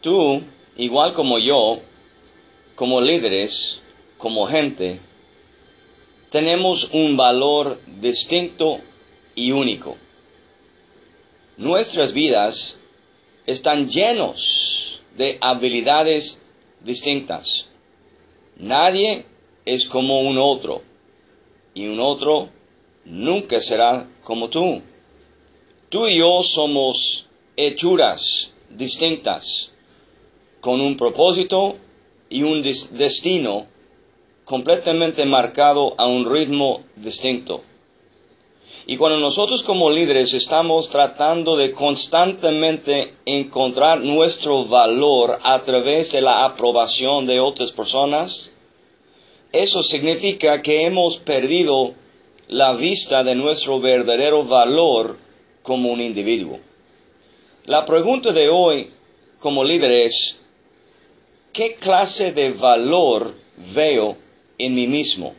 Tú, igual como yo, como líderes, como gente, tenemos un valor distinto y único. Nuestras vidas están llenos de habilidades distintas. Nadie es como un otro y un otro nunca será como tú. Tú y yo somos hechuras distintas, con un propósito y un destino completamente marcado a un ritmo distinto. Y cuando nosotros como líderes estamos tratando de constantemente encontrar nuestro valor a través de la aprobación de otras personas, eso significa que hemos perdido la vista de nuestro verdadero valor como un individuo. La pregunta de hoy como líder es, ¿qué clase de valor veo en mí mismo?